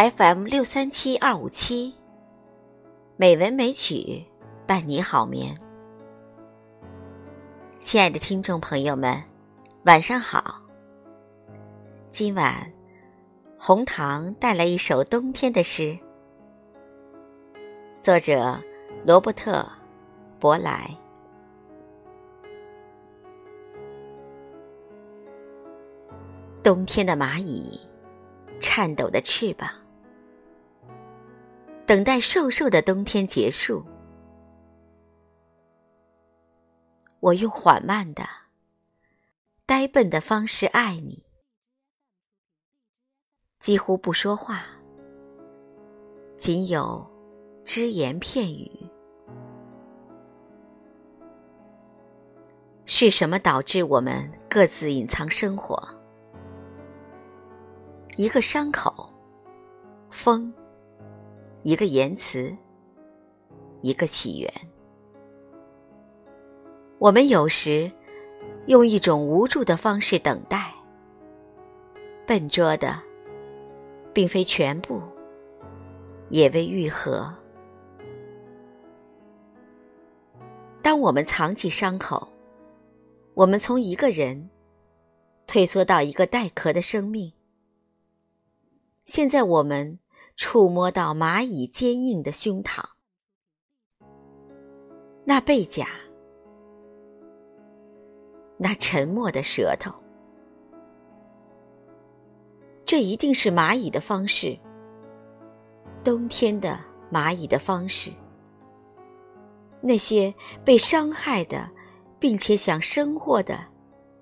FM 六三七二五七，美文美曲伴你好眠。亲爱的听众朋友们，晚上好。今晚红糖带来一首冬天的诗，作者罗伯特·伯莱。冬天的蚂蚁，颤抖的翅膀。等待瘦瘦的冬天结束，我用缓慢的、呆笨的方式爱你，几乎不说话，仅有只言片语。是什么导致我们各自隐藏生活？一个伤口，风。一个言辞，一个起源。我们有时用一种无助的方式等待，笨拙的，并非全部，也未愈合。当我们藏起伤口，我们从一个人退缩到一个带壳的生命。现在我们。触摸到蚂蚁坚硬的胸膛，那背甲，那沉默的舌头，这一定是蚂蚁的方式，冬天的蚂蚁的方式，那些被伤害的，并且想生活的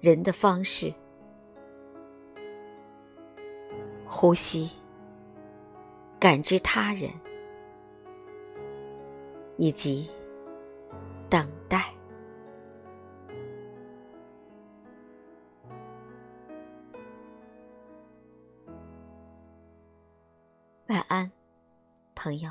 人的方式，呼吸。感知他人，以及等待。晚安，朋友。